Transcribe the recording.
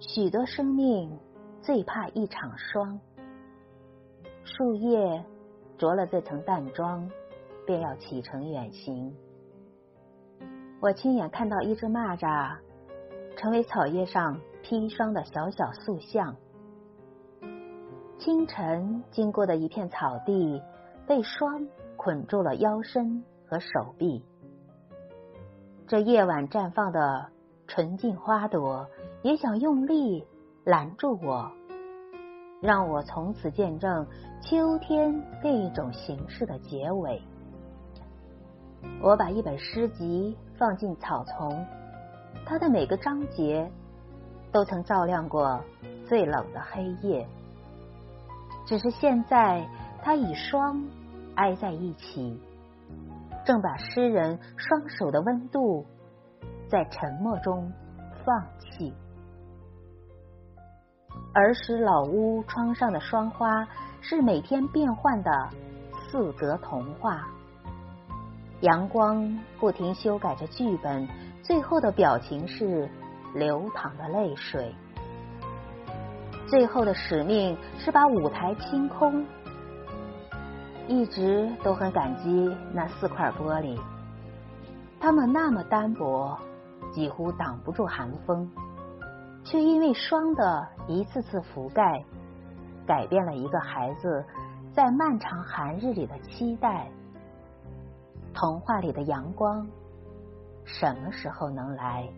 许多生命最怕一场霜。树叶着了这层淡妆，便要启程远行。我亲眼看到一只蚂蚱成为草叶上砒霜的小小塑像。清晨经过的一片草地，被霜捆住了腰身和手臂。这夜晚绽放的纯净花朵，也想用力拦住我，让我从此见证秋天另一种形式的结尾。我把一本诗集放进草丛，它的每个章节都曾照亮过最冷的黑夜。只是现在，它与霜挨在一起，正把诗人双手的温度在沉默中放弃。儿时老屋窗上的霜花，是每天变换的四格童话。阳光不停修改着剧本，最后的表情是流淌的泪水。最后的使命是把舞台清空。一直都很感激那四块玻璃，它们那么单薄，几乎挡不住寒风，却因为霜的一次次覆盖，改变了一个孩子在漫长寒日里的期待。童话里的阳光什么时候能来？